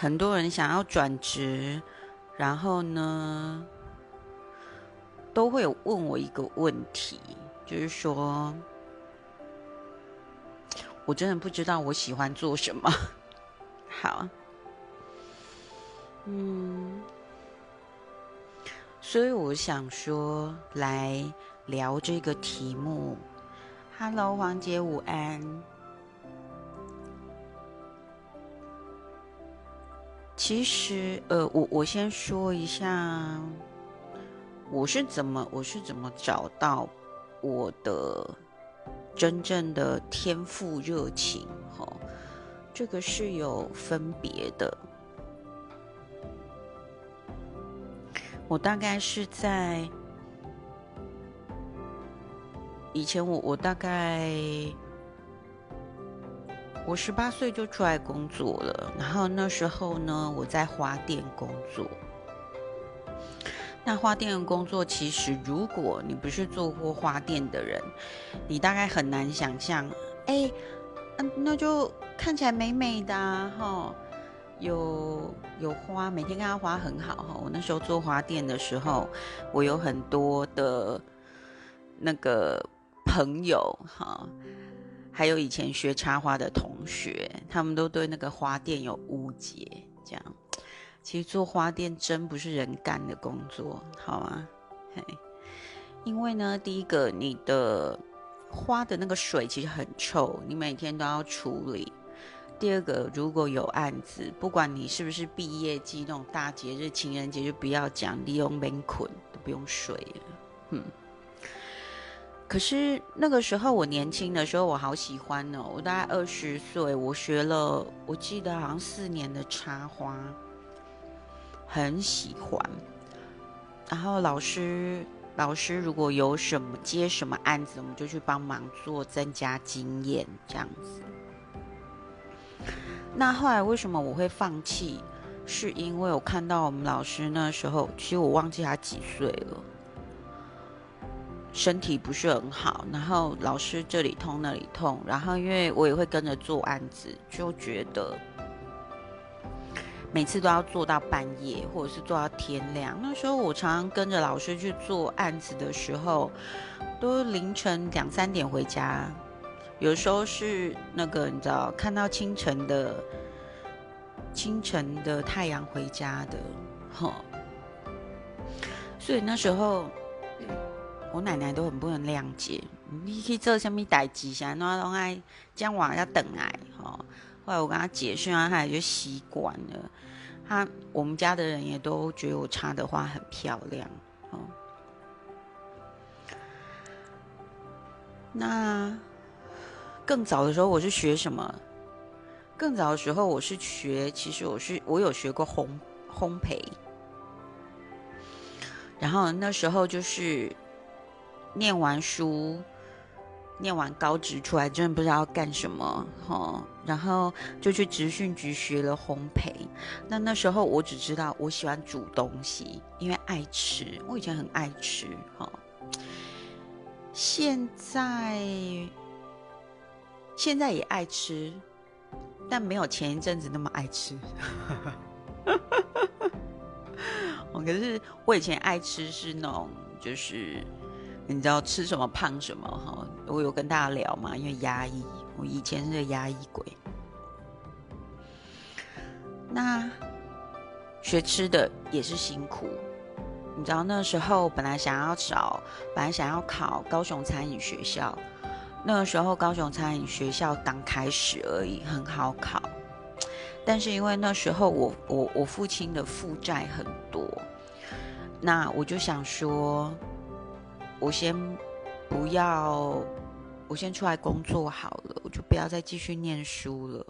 很多人想要转职，然后呢，都会有问我一个问题，就是说，我真的不知道我喜欢做什么。好，嗯，所以我想说来聊这个题目。Hello，王姐，午安。其实，呃，我我先说一下，我是怎么我是怎么找到我的真正的天赋热情，哈，这个是有分别的。我大概是在以前，我我大概。我十八岁就出来工作了，然后那时候呢，我在花店工作。那花店的工作，其实如果你不是做过花店的人，你大概很难想象。哎，嗯，那就看起来美美的哈，有有花，每天看到花很好哈。我那时候做花店的时候，我有很多的那个朋友哈。还有以前学插花的同学，他们都对那个花店有误解。这样，其实做花店真不是人干的工作，好吗？因为呢，第一个，你的花的那个水其实很臭，你每天都要处理；第二个，如果有案子，不管你是不是毕业季那种大节日、情人节，就不要讲利用门捆都不用水了，嗯。可是那个时候我年轻的时候，我好喜欢哦！我大概二十岁，我学了，我记得好像四年的插花，很喜欢。然后老师，老师如果有什么接什么案子，我们就去帮忙做，增加经验这样子。那后来为什么我会放弃？是因为我看到我们老师那时候，其实我忘记他几岁了。身体不是很好，然后老师这里痛那里痛，然后因为我也会跟着做案子，就觉得每次都要做到半夜，或者是做到天亮。那时候我常常跟着老师去做案子的时候，都凌晨两三点回家，有时候是那个你知道看到清晨的清晨的太阳回家的，哈。所以那时候。我奶奶都很不能谅解，你去做什么代志，想那拢爱将往下等来吼。后来我跟他解释啊，他也就习惯了。他我们家的人也都觉得我插的花很漂亮哦。那更早的时候，我是学什么？更早的时候，我是学，其实我是我有学过烘烘焙。然后那时候就是。念完书，念完高职出来，真的不知道要干什么哈，然后就去职训局学了烘焙。那那时候我只知道我喜欢煮东西，因为爱吃，我以前很爱吃哈。现在现在也爱吃，但没有前一阵子那么爱吃。可是我以前爱吃是那种就是。你知道吃什么胖什么哈？我有跟大家聊嘛，因为压抑，我以前是个压抑鬼。那学吃的也是辛苦，你知道那时候本来想要找，本来想要考高雄餐饮学校，那个时候高雄餐饮学校刚开始而已，很好考。但是因为那时候我我我父亲的负债很多，那我就想说。我先不要，我先出来工作好了，我就不要再继续念书了。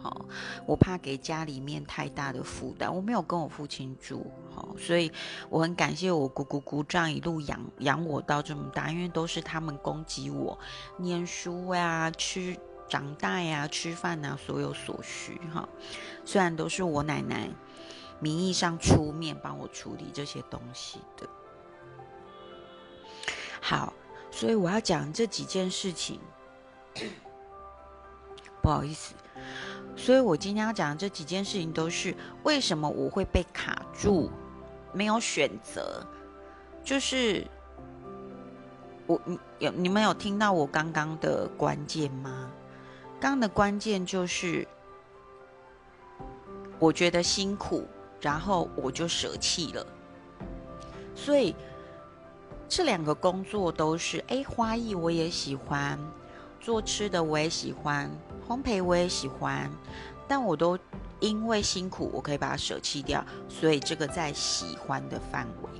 好，我怕给家里面太大的负担。我没有跟我父亲住，好，所以我很感谢我姑姑姑丈一路养养我到这么大，因为都是他们供给我念书呀、吃长大呀、吃饭啊，所有所需。哈，虽然都是我奶奶名义上出面帮我处理这些东西的。好，所以我要讲这几件事情。不好意思，所以我今天要讲的这几件事情，都是为什么我会被卡住，没有选择，就是我你有你们有听到我刚刚的关键吗？刚刚的关键就是，我觉得辛苦，然后我就舍弃了，所以。这两个工作都是，哎，花艺我也喜欢，做吃的我也喜欢，烘焙我也喜欢，但我都因为辛苦，我可以把它舍弃掉，所以这个在喜欢的范围，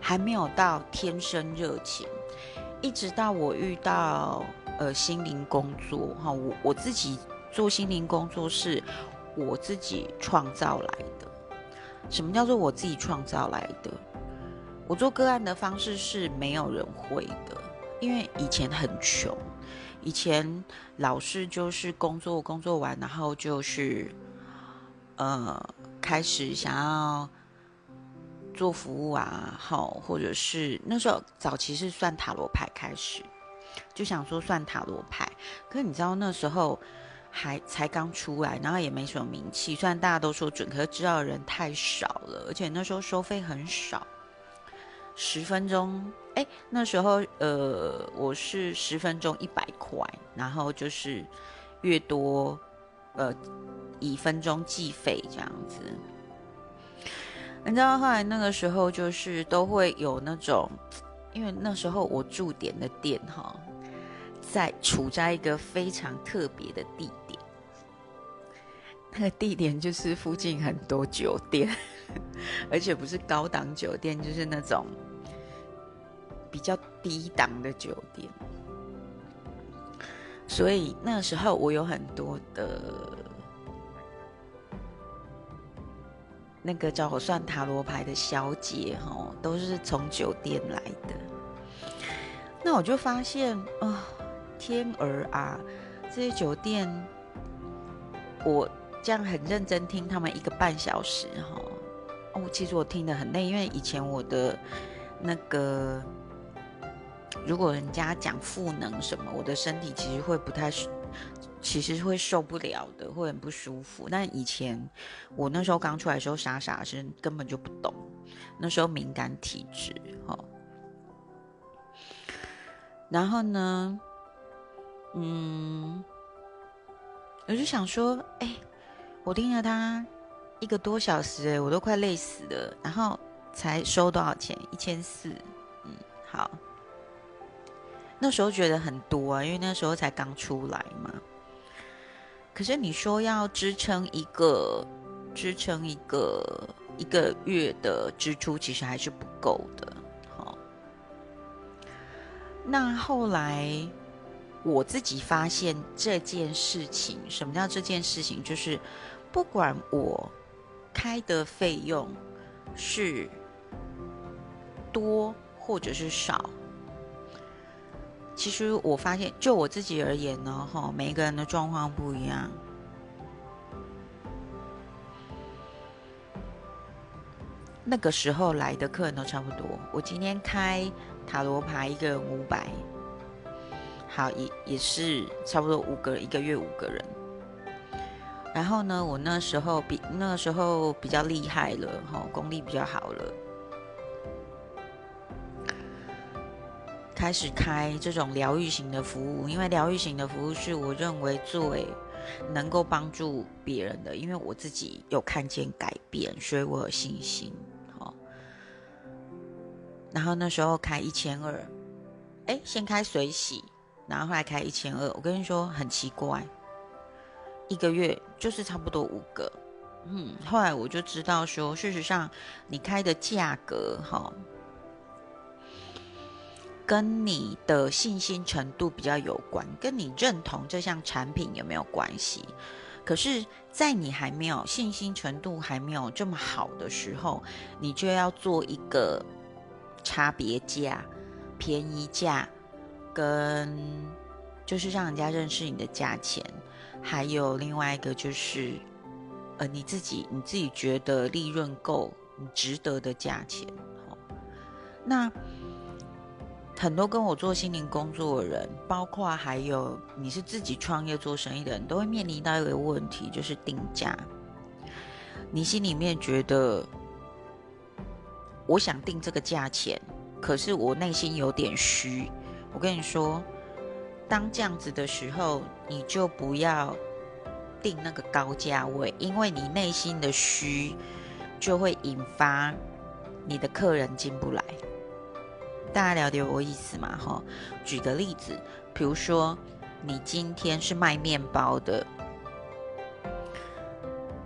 还没有到天生热情，一直到我遇到呃心灵工作哈，我我自己做心灵工作是我自己创造来的，什么叫做我自己创造来的？我做个案的方式是没有人会的，因为以前很穷，以前老是就是工作工作完，然后就是呃开始想要做服务啊，好，或者是那时候早期是算塔罗牌开始，就想说算塔罗牌，可你知道那时候还才刚出来，然后也没什么名气，虽然大家都说准，可是知道的人太少了，而且那时候收费很少。十分钟，哎，那时候呃，我是十分钟一百块，然后就是越多，呃，以分钟计费这样子。你知道后来那个时候就是都会有那种，因为那时候我驻点的店哈，在处在一个非常特别的地点，那个地点就是附近很多酒店，而且不是高档酒店，就是那种。比较低档的酒店，所以那时候我有很多的，那个找我算塔罗牌的小姐哈，都是从酒店来的。那我就发现啊，天儿啊，这些酒店，我这样很认真听他们一个半小时哈，哦，其实我听得很累，因为以前我的那个。如果人家讲赋能什么，我的身体其实会不太，其实会受不了的，会很不舒服。但以前我那时候刚出来的时候，傻傻是根本就不懂，那时候敏感体质哈。然后呢，嗯，我就想说，哎，我听了他一个多小时，哎，我都快累死了。然后才收多少钱？一千四。嗯，好。那时候觉得很多啊，因为那时候才刚出来嘛。可是你说要支撑一个支撑一个一个月的支出，其实还是不够的。好，那后来我自己发现这件事情，什么叫这件事情？就是不管我开的费用是多或者是少。其实我发现，就我自己而言呢，哈，每一个人的状况不一样。那个时候来的客人都差不多。我今天开塔罗牌，一个人五百，好，也也是差不多五个，一个月五个人。然后呢，我那时候比那时候比较厉害了，哈，功力比较好了。开始开这种疗愈型的服务，因为疗愈型的服务是我认为最能够帮助别人的，因为我自己有看见改变，所以我有信心。好，然后那时候开一千二，哎，先开水洗，然后后来开一千二。我跟你说很奇怪，一个月就是差不多五个。嗯，后来我就知道说，事实上你开的价格，哈。跟你的信心程度比较有关，跟你认同这项产品有没有关系？可是，在你还没有信心程度还没有这么好的时候，你就要做一个差别价、便宜价，跟就是让人家认识你的价钱，还有另外一个就是，呃，你自己你自己觉得利润够、你值得的价钱。好，那。很多跟我做心灵工作的人，包括还有你是自己创业做生意的人，都会面临到一个问题，就是定价。你心里面觉得，我想定这个价钱，可是我内心有点虚。我跟你说，当这样子的时候，你就不要定那个高价位，因为你内心的虚就会引发你的客人进不来。大家了解我意思吗？哈，举个例子，比如说你今天是卖面包的，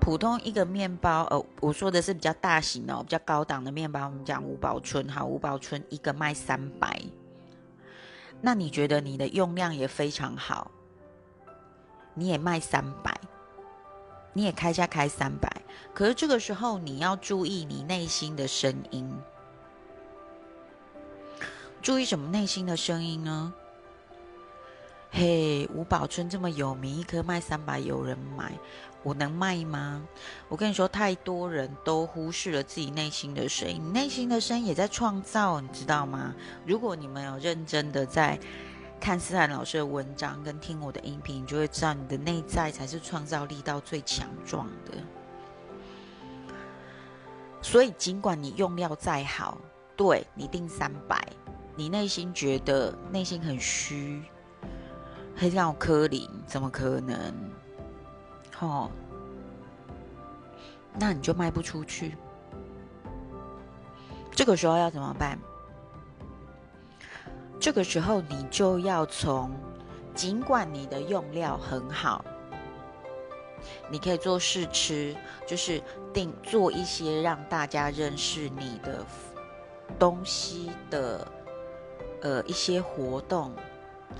普通一个面包，呃，我说的是比较大型哦，比较高档的面包，我们讲五宝春，哈，五宝春一个卖三百，那你觉得你的用量也非常好，你也卖三百，你也开价开三百，可是这个时候你要注意你内心的声音。注意什么内心的声音呢？嘿，吴宝春这么有名，一颗卖三百，有人买，我能卖吗？我跟你说，太多人都忽视了自己内心的声音，内心的声音也在创造，你知道吗？如果你们有认真的在看思涵老师的文章跟听我的音频，你就会知道，你的内在才是创造力到最强壮的。所以，尽管你用料再好，对你定三百。你内心觉得内心很虚，很让我柯林，怎么可能？哦，那你就卖不出去。这个时候要怎么办？这个时候你就要从，尽管你的用料很好，你可以做试吃，就是定做一些让大家认识你的东西的。呃，一些活动，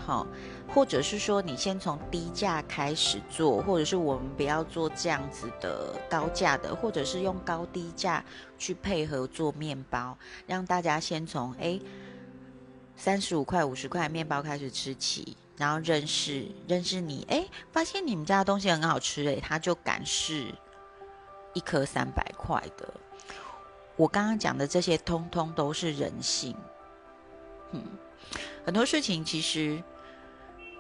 好，或者是说你先从低价开始做，或者是我们不要做这样子的高价的，或者是用高低价去配合做面包，让大家先从哎三十五块、五十块面包开始吃起，然后认识认识你，哎，发现你们家的东西很好吃，哎，他就敢试一颗三百块的。我刚刚讲的这些，通通都是人性。嗯，很多事情其实，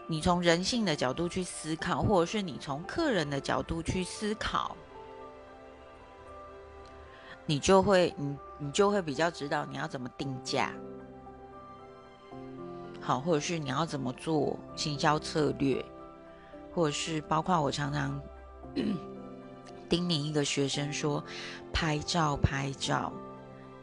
你从人性的角度去思考，或者是你从客人的角度去思考，你就会，你你就会比较知道你要怎么定价，好，或者是你要怎么做行销策略，或者是包括我常常 叮咛一个学生说，拍照，拍照。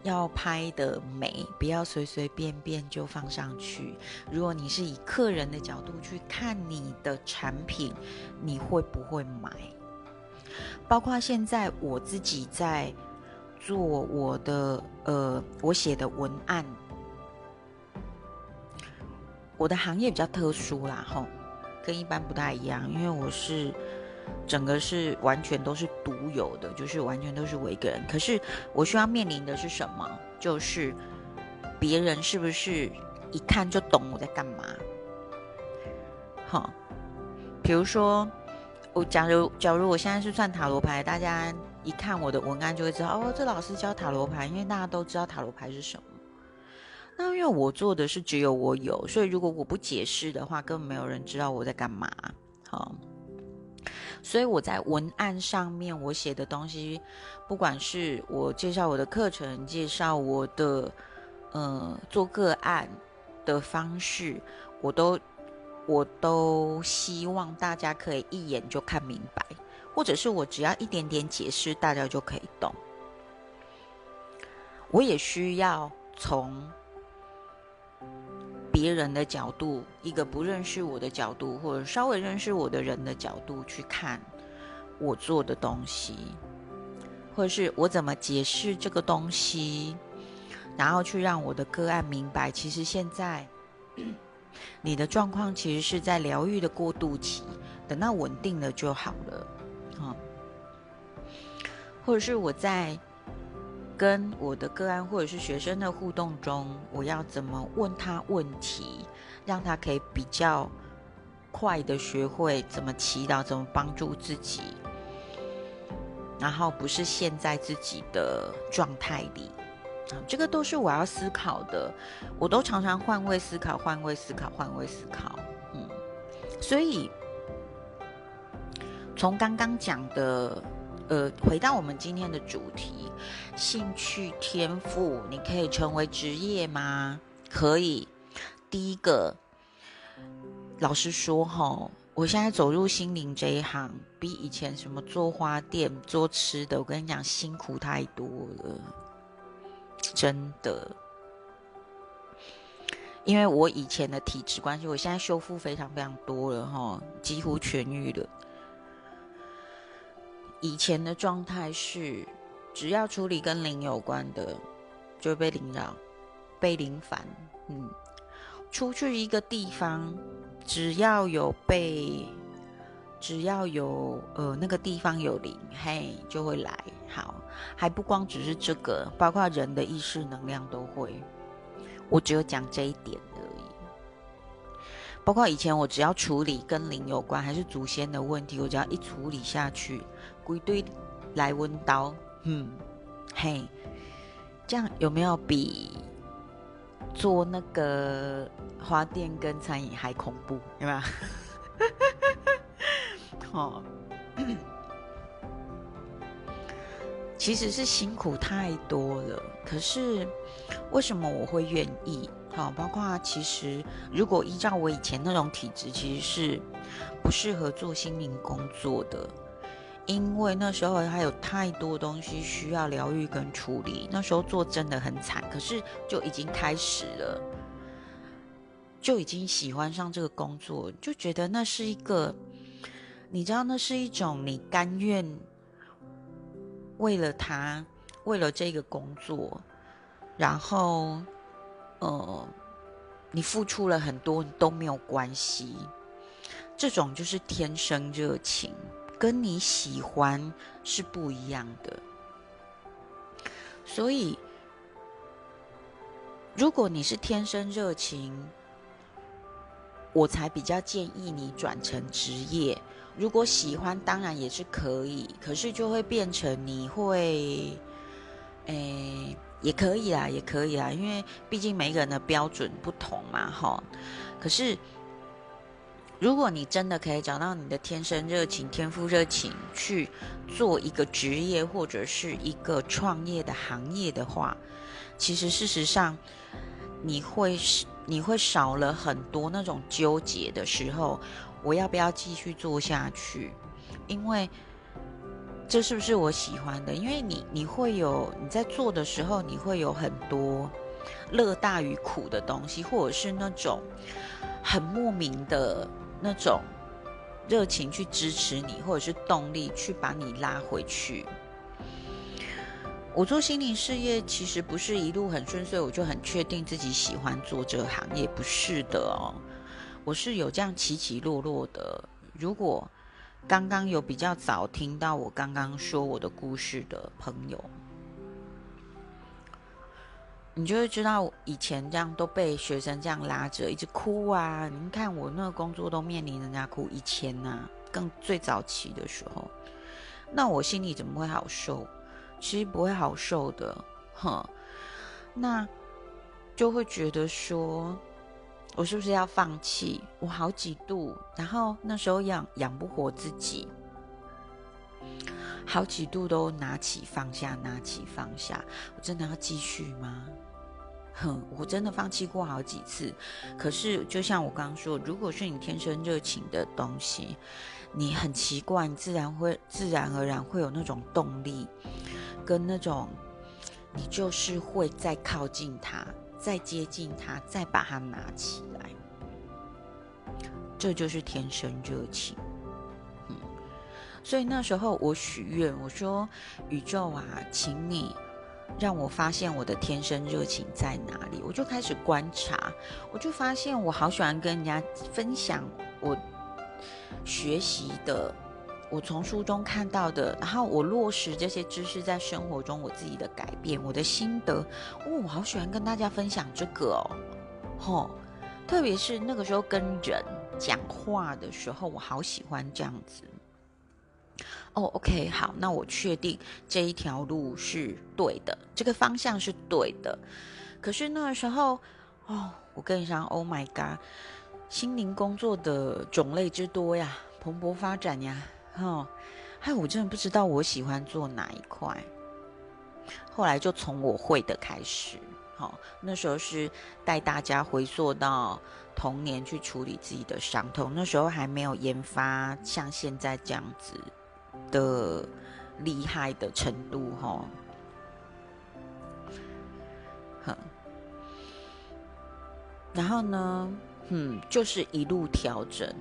要拍的美，不要随随便便就放上去。如果你是以客人的角度去看你的产品，你会不会买？包括现在我自己在做我的呃，我写的文案，我的行业比较特殊啦，吼，跟一般不太一样，因为我是。整个是完全都是独有的，就是完全都是我一个人。可是我需要面临的是什么？就是别人是不是一看就懂我在干嘛？好，比如说我假如假如我现在是算塔罗牌，大家一看我的文案就会知道哦，这老师教塔罗牌，因为大家都知道塔罗牌是什么。那因为我做的是只有我有，所以如果我不解释的话，根本没有人知道我在干嘛。好。所以我在文案上面，我写的东西，不管是我介绍我的课程，介绍我的，呃，做个案的方式，我都，我都希望大家可以一眼就看明白，或者是我只要一点点解释，大家就可以懂。我也需要从。别人的角度，一个不认识我的角度，或者稍微认识我的人的角度去看我做的东西，或者是我怎么解释这个东西，然后去让我的个案明白，其实现在 你的状况其实是在疗愈的过渡期，等到稳定了就好了，啊，或者是我在。跟我的个案或者是学生的互动中，我要怎么问他问题，让他可以比较快的学会怎么祈祷，怎么帮助自己，然后不是陷在自己的状态里。这个都是我要思考的，我都常常换位思考，换位思考，换位思考。嗯，所以从刚刚讲的，呃，回到我们今天的主题，兴趣天赋，你可以成为职业吗？可以。第一个，老实说哈，我现在走入心灵这一行，比以前什么做花店、做吃的，我跟你讲，辛苦太多了。真的，因为我以前的体质关系，我现在修复非常非常多了哈，几乎痊愈了。以前的状态是，只要处理跟灵有关的，就会被灵扰、被灵烦。嗯，出去一个地方，只要有被。只要有呃那个地方有灵，嘿，就会来。好，还不光只是这个，包括人的意识能量都会。我只有讲这一点而已。包括以前我只要处理跟灵有关，还是祖先的问题，我只要一处理下去，一堆来温刀，嗯，嘿，这样有没有比做那个花店跟餐饮还恐怖？有没有？哦，其实是辛苦太多了。可是为什么我会愿意？好，包括其实如果依照我以前那种体质，其实是不适合做心灵工作的，因为那时候还有太多东西需要疗愈跟处理。那时候做真的很惨，可是就已经开始了，就已经喜欢上这个工作，就觉得那是一个。你知道那是一种你甘愿为了他，为了这个工作，然后，呃，你付出了很多都没有关系，这种就是天生热情，跟你喜欢是不一样的。所以，如果你是天生热情，我才比较建议你转成职业。如果喜欢，当然也是可以，可是就会变成你会，诶，也可以啦，也可以啦，因为毕竟每一个人的标准不同嘛，哈。可是，如果你真的可以找到你的天生热情、天赋热情，去做一个职业或者是一个创业的行业的话，其实事实上，你会是你会少了很多那种纠结的时候。我要不要继续做下去？因为这是不是我喜欢的？因为你你会有你在做的时候，你会有很多乐大于苦的东西，或者是那种很莫名的那种热情去支持你，或者是动力去把你拉回去。我做心灵事业其实不是一路很顺遂，我就很确定自己喜欢做这行业，不是的哦。我是有这样起起落落的。如果刚刚有比较早听到我刚刚说我的故事的朋友，你就会知道以前这样都被学生这样拉着一直哭啊！你看我那个工作都面临人家哭，以前呐，更最早期的时候，那我心里怎么会好受？其实不会好受的，哼，那就会觉得说。我是不是要放弃？我好几度，然后那时候养养不活自己，好几度都拿起放下，拿起放下。我真的要继续吗？哼，我真的放弃过好几次。可是就像我刚刚说，如果是你天生热情的东西，你很奇怪，自然会自然而然会有那种动力，跟那种你就是会再靠近它。再接近它，再把它拿起来，这就是天生热情。嗯，所以那时候我许愿，我说：“宇宙啊，请你让我发现我的天生热情在哪里。”我就开始观察，我就发现我好喜欢跟人家分享我学习的。我从书中看到的，然后我落实这些知识在生活中，我自己的改变，我的心得，哦，我好喜欢跟大家分享这个哦，吼，特别是那个时候跟人讲话的时候，我好喜欢这样子。哦，OK，好，那我确定这一条路是对的，这个方向是对的。可是那个时候，哦，我跟你讲，Oh my God，心灵工作的种类之多呀，蓬勃发展呀，哦，哎，我真的不知道我喜欢做哪一块。后来就从我会的开始，好，那时候是带大家回溯到童年去处理自己的伤痛，那时候还没有研发像现在这样子的厉害的程度，哈，哼，然后呢，嗯，就是一路调整。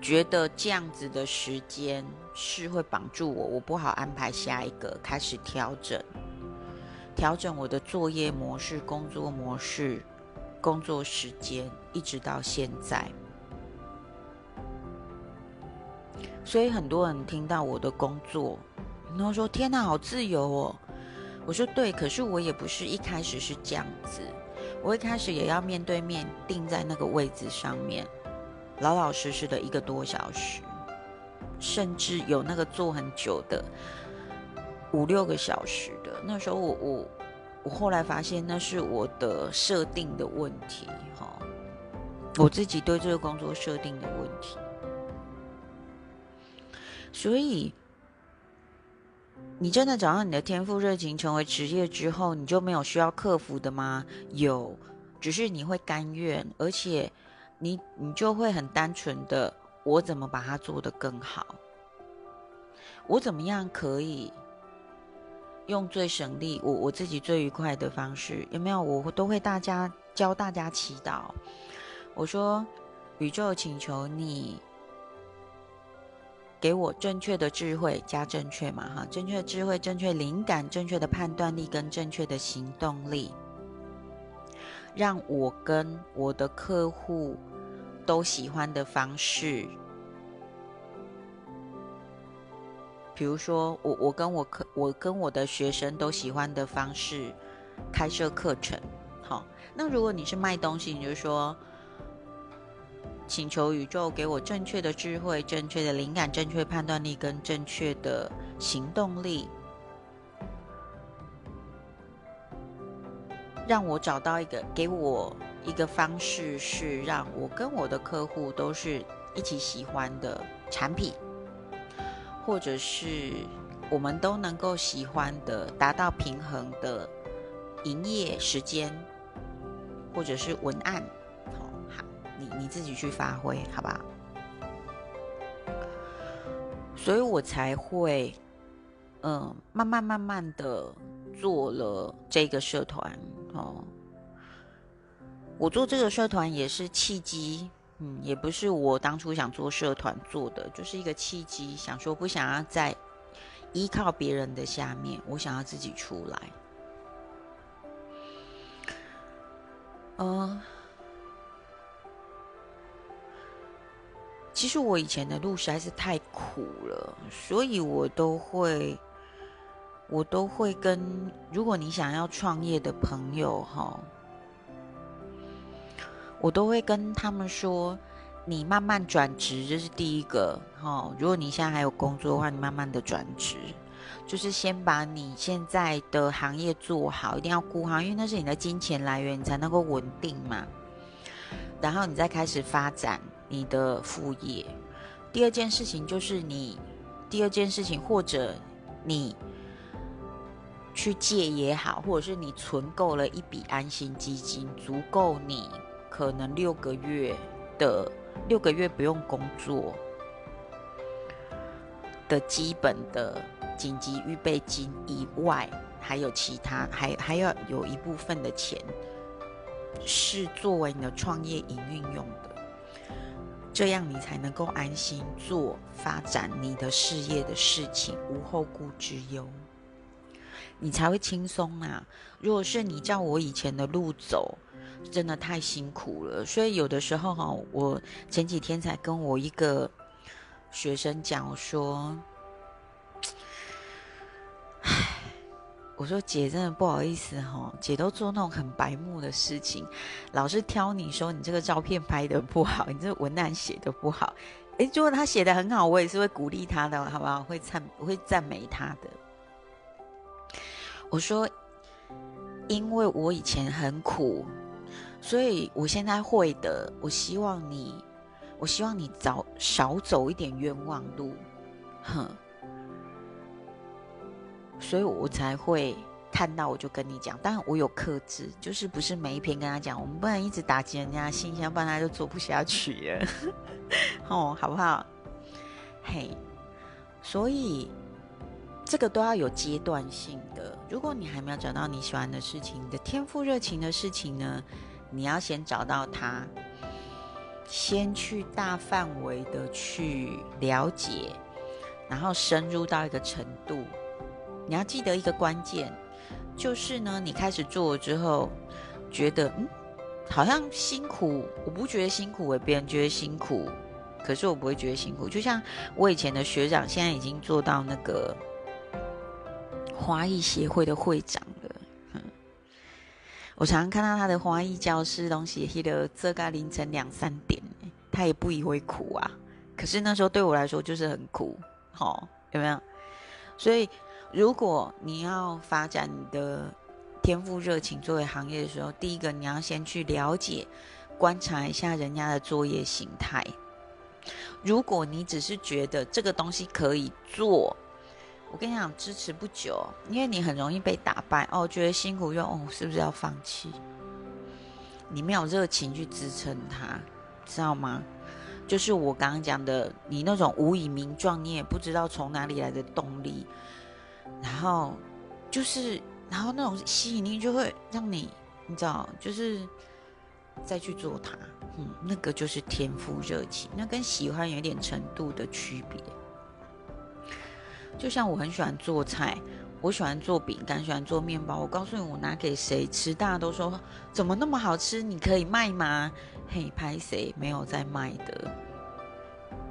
觉得这样子的时间是会绑住我，我不好安排下一个，开始调整，调整我的作业模式、工作模式、工作时间，一直到现在。所以很多人听到我的工作，然后说：“天哪，好自由哦！”我说：“对，可是我也不是一开始是这样子，我一开始也要面对面定在那个位置上面。”老老实实的一个多小时，甚至有那个坐很久的五六个小时的。那时候我我我后来发现那是我的设定的问题，哈，我自己对这个工作设定的问题。所以，你真的找到你的天赋热情成为职业之后，你就没有需要克服的吗？有，只是你会甘愿，而且。你你就会很单纯的，我怎么把它做得更好？我怎么样可以用最省力、我我自己最愉快的方式？有没有？我都会大家教大家祈祷。我说，宇宙请求你给我正确的智慧加正确嘛哈，正确的智慧、正确灵感、正确的判断力跟正确的行动力。让我跟我的客户都喜欢的方式，比如说我我跟我客我跟我的学生都喜欢的方式开设课程，好。那如果你是卖东西，你就说请求宇宙给我正确的智慧、正确的灵感、正确判断力跟正确的行动力。让我找到一个，给我一个方式，是让我跟我的客户都是一起喜欢的产品，或者是我们都能够喜欢的，达到平衡的营业时间，或者是文案，你你自己去发挥，好吧？所以我才会，嗯，慢慢慢慢的做了这个社团。哦，我做这个社团也是契机，嗯，也不是我当初想做社团做的，就是一个契机，想说不想要再依靠别人的下面，我想要自己出来。嗯，其实我以前的路实在是太苦了，所以我都会。我都会跟，如果你想要创业的朋友哈，我都会跟他们说，你慢慢转职，这是第一个哈。如果你现在还有工作的话，你慢慢的转职，就是先把你现在的行业做好，一定要顾好，因为那是你的金钱来源，你才能够稳定嘛。然后你再开始发展你的副业。第二件事情就是你，第二件事情或者你。去借也好，或者是你存够了一笔安心基金，足够你可能六个月的六个月不用工作的基本的紧急预备金以外，还有其他，还还要有一部分的钱是作为你的创业营运用的，这样你才能够安心做发展你的事业的事情，无后顾之忧。你才会轻松啊！如果是你照我以前的路走，真的太辛苦了。所以有的时候哈，我前几天才跟我一个学生讲说：“ 唉，我说姐真的不好意思哈，姐都做那种很白目的事情，老是挑你说你这个照片拍的不好，你这文案写的不好。”诶，如果他写的很好，我也是会鼓励他的，好不好？会赞，会赞美他的。我说，因为我以前很苦，所以我现在会的。我希望你，我希望你早少走一点冤枉路，哼。所以我才会看到，我就跟你讲。当然我有克制，就是不是每一篇跟他讲，我们不能一直打击人家信心，不然他就做不下去了，哦，好不好？嘿，所以。这个都要有阶段性的。如果你还没有找到你喜欢的事情，你的天赋热情的事情呢，你要先找到它，先去大范围的去了解，然后深入到一个程度。你要记得一个关键，就是呢，你开始做之后，觉得嗯，好像辛苦，我不觉得辛苦，诶，别人觉得辛苦，可是我不会觉得辛苦。就像我以前的学长，现在已经做到那个。花艺协会的会长了，嗯，我常常看到他的花艺教室东西，黑的这个凌晨两三点，他也不以为苦啊。可是那时候对我来说就是很苦，好有没有？所以如果你要发展你的天赋热情作为行业的时候，第一个你要先去了解、观察一下人家的作业形态。如果你只是觉得这个东西可以做，我跟你讲，支持不久，因为你很容易被打败哦，觉得辛苦又哦，是不是要放弃？你没有热情去支撑它，知道吗？就是我刚刚讲的，你那种无以名状，你也不知道从哪里来的动力，然后就是，然后那种吸引力就会让你，你知道，就是再去做它，嗯，那个就是天赋热情，那跟喜欢有点程度的区别。就像我很喜欢做菜，我喜欢做饼干，喜欢做面包。我告诉你，我拿给谁吃，大家都说怎么那么好吃？你可以卖吗？嘿，拍谁没有在卖的？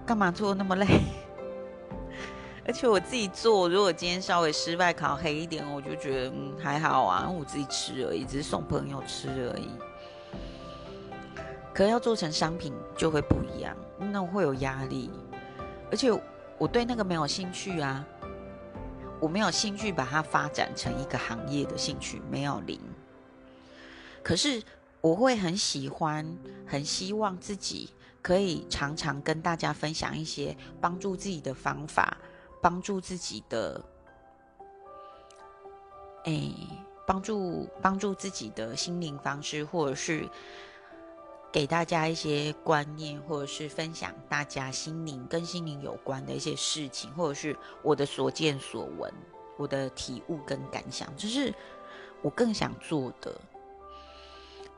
干嘛做那么累？而且我自己做，如果今天稍微失败烤黑一点，我就觉得嗯还好啊，我自己吃而已，只是送朋友吃而已。可要做成商品就会不一样，那会有压力，而且我对那个没有兴趣啊。我没有兴趣把它发展成一个行业的兴趣，没有零。可是我会很喜欢，很希望自己可以常常跟大家分享一些帮助自己的方法，帮助自己的，哎，帮助帮助自己的心灵方式，或者是。给大家一些观念，或者是分享大家心灵跟心灵有关的一些事情，或者是我的所见所闻，我的体悟跟感想，就是我更想做的。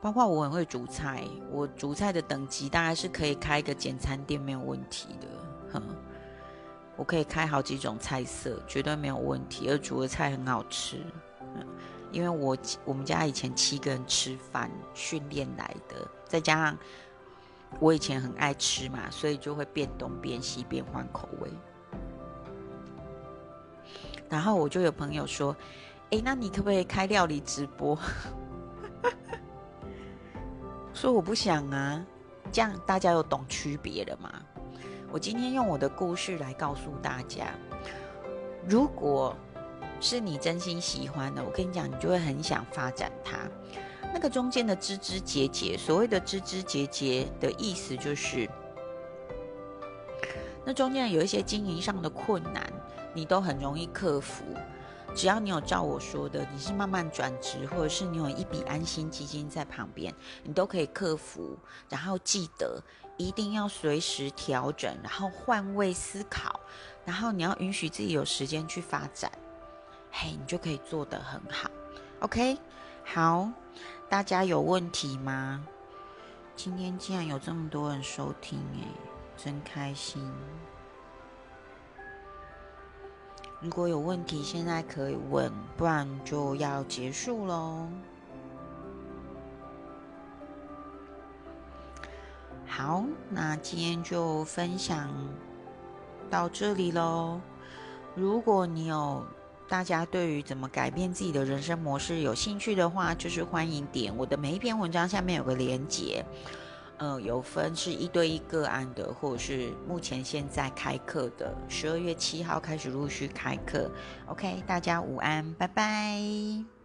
包括我很会煮菜，我煮菜的等级大概是可以开一个简餐店没有问题的，哼，我可以开好几种菜色，绝对没有问题，而煮的菜很好吃。因为我我们家以前七个人吃饭训练来的，再加上我以前很爱吃嘛，所以就会变东变西变换口味。然后我就有朋友说：“哎，那你可不可以开料理直播？” 说我不想啊，这样大家有懂区别了吗？我今天用我的故事来告诉大家，如果。是你真心喜欢的，我跟你讲，你就会很想发展它。那个中间的枝枝节节，所谓的枝枝节节的意思就是，那中间有一些经营上的困难，你都很容易克服。只要你有照我说的，你是慢慢转职，或者是你有一笔安心基金在旁边，你都可以克服。然后记得一定要随时调整，然后换位思考，然后你要允许自己有时间去发展。嘿，你就可以做得很好，OK？好，大家有问题吗？今天竟然有这么多人收听，哎，真开心。如果有问题，现在可以问，不然就要结束喽。好，那今天就分享到这里喽。如果你有大家对于怎么改变自己的人生模式有兴趣的话，就是欢迎点我的每一篇文章下面有个连接，呃，有分是一对一个案的，或者是目前现在开课的，十二月七号开始陆续开课。OK，大家午安，拜拜。